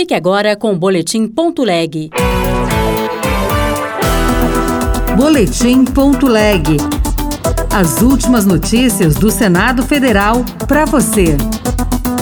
Fique agora com o Boletim Ponto Leg. Boletim Ponto Leg. As últimas notícias do Senado Federal para você.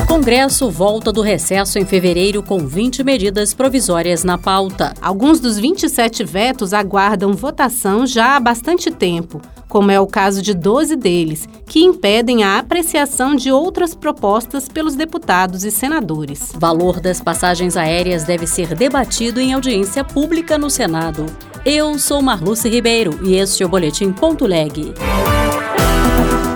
Congresso volta do recesso em fevereiro com 20 medidas provisórias na pauta. Alguns dos 27 vetos aguardam votação já há bastante tempo, como é o caso de 12 deles, que impedem a apreciação de outras propostas pelos deputados e senadores. Valor das passagens aéreas deve ser debatido em audiência pública no Senado. Eu sou Marluce Ribeiro e este é o Boletim Ponto Leg.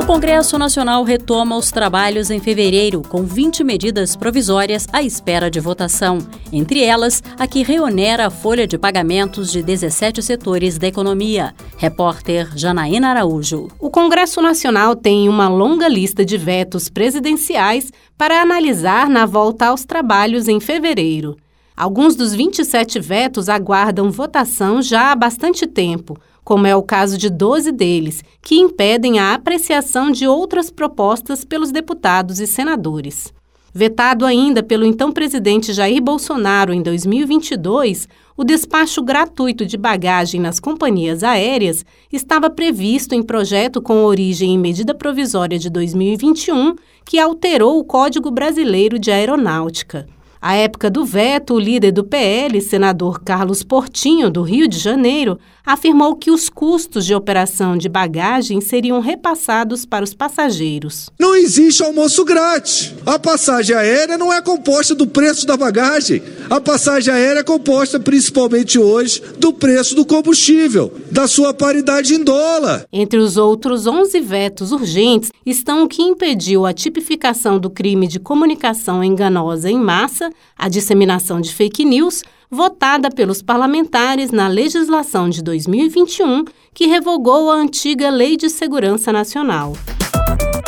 O Congresso Nacional retoma os trabalhos em fevereiro, com 20 medidas provisórias à espera de votação. Entre elas, a que reonera a folha de pagamentos de 17 setores da economia. Repórter Janaína Araújo. O Congresso Nacional tem uma longa lista de vetos presidenciais para analisar na volta aos trabalhos em fevereiro. Alguns dos 27 vetos aguardam votação já há bastante tempo como é o caso de 12 deles, que impedem a apreciação de outras propostas pelos deputados e senadores. Vetado ainda pelo então presidente Jair Bolsonaro em 2022, o despacho gratuito de bagagem nas companhias aéreas estava previsto em projeto com origem em medida provisória de 2021, que alterou o Código Brasileiro de Aeronáutica. À época do veto, o líder do PL, senador Carlos Portinho, do Rio de Janeiro, afirmou que os custos de operação de bagagem seriam repassados para os passageiros. Não existe almoço grátis. A passagem aérea não é composta do preço da bagagem. A passagem aérea é composta principalmente hoje do preço do combustível, da sua paridade em dólar. Entre os outros 11 vetos urgentes estão o que impediu a tipificação do crime de comunicação enganosa em massa, a disseminação de fake news, votada pelos parlamentares na legislação de 2021, que revogou a antiga Lei de Segurança Nacional.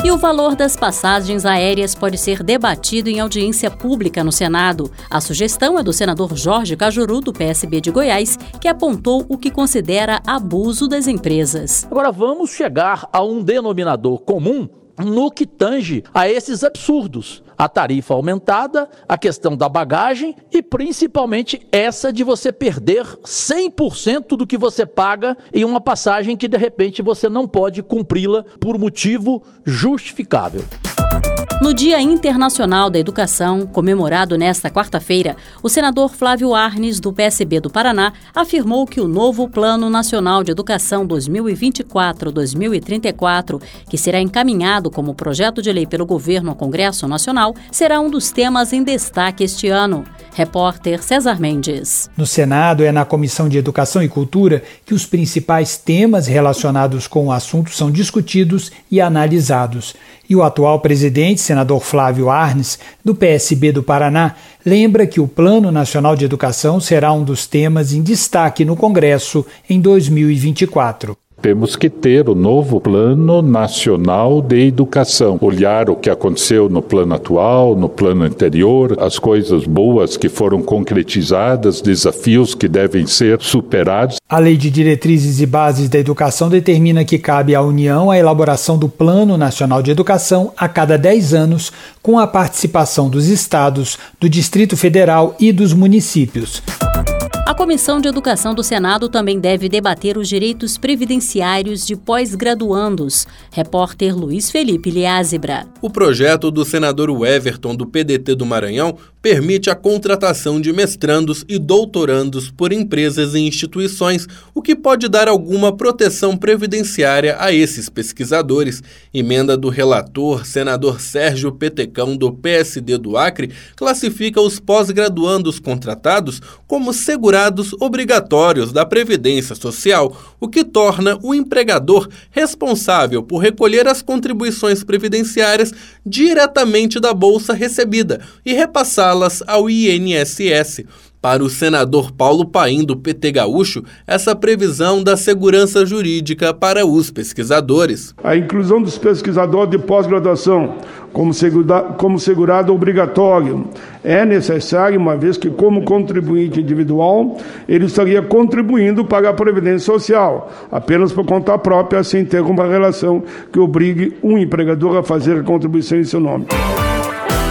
E o valor das passagens aéreas pode ser debatido em audiência pública no Senado. A sugestão é do senador Jorge Cajuru, do PSB de Goiás, que apontou o que considera abuso das empresas. Agora vamos chegar a um denominador comum no que tange a esses absurdos a tarifa aumentada, a questão da bagagem e principalmente essa de você perder 100% do que você paga em uma passagem que de repente você não pode cumpri-la por motivo justificável. No Dia Internacional da Educação, comemorado nesta quarta-feira, o senador Flávio Arnes, do PSB do Paraná, afirmou que o novo Plano Nacional de Educação 2024-2034, que será encaminhado como projeto de lei pelo governo ao Congresso Nacional, será um dos temas em destaque este ano. Repórter César Mendes. No Senado, é na Comissão de Educação e Cultura que os principais temas relacionados com o assunto são discutidos e analisados. E o atual presidente, senador Flávio Arnes, do PSB do Paraná, lembra que o Plano Nacional de Educação será um dos temas em destaque no Congresso em 2024. Temos que ter o novo Plano Nacional de Educação, olhar o que aconteceu no plano atual, no plano anterior, as coisas boas que foram concretizadas, desafios que devem ser superados. A Lei de Diretrizes e Bases da Educação determina que cabe à União a elaboração do Plano Nacional de Educação a cada 10 anos, com a participação dos estados, do Distrito Federal e dos municípios. A Comissão de Educação do Senado também deve debater os direitos previdenciários de pós-graduandos. Repórter Luiz Felipe Liázebra. O projeto do senador Everton do PDT do Maranhão permite a contratação de mestrandos e doutorandos por empresas e instituições, o que pode dar alguma proteção previdenciária a esses pesquisadores. Emenda do relator, senador Sérgio Petecão, do PSD do Acre, classifica os pós-graduandos contratados como segurados obrigatórios da Previdência Social, o que torna o empregador responsável por recolher as contribuições previdenciárias diretamente da bolsa recebida e repassar las ao INSS. Para o senador Paulo Paim, do PT Gaúcho, essa previsão da segurança jurídica para os pesquisadores. A inclusão dos pesquisadores de pós-graduação como, segura, como segurado obrigatório é necessário, uma vez que, como contribuinte individual, ele estaria contribuindo para a Previdência Social, apenas por conta própria, sem ter uma relação que obrigue um empregador a fazer a contribuição em seu nome.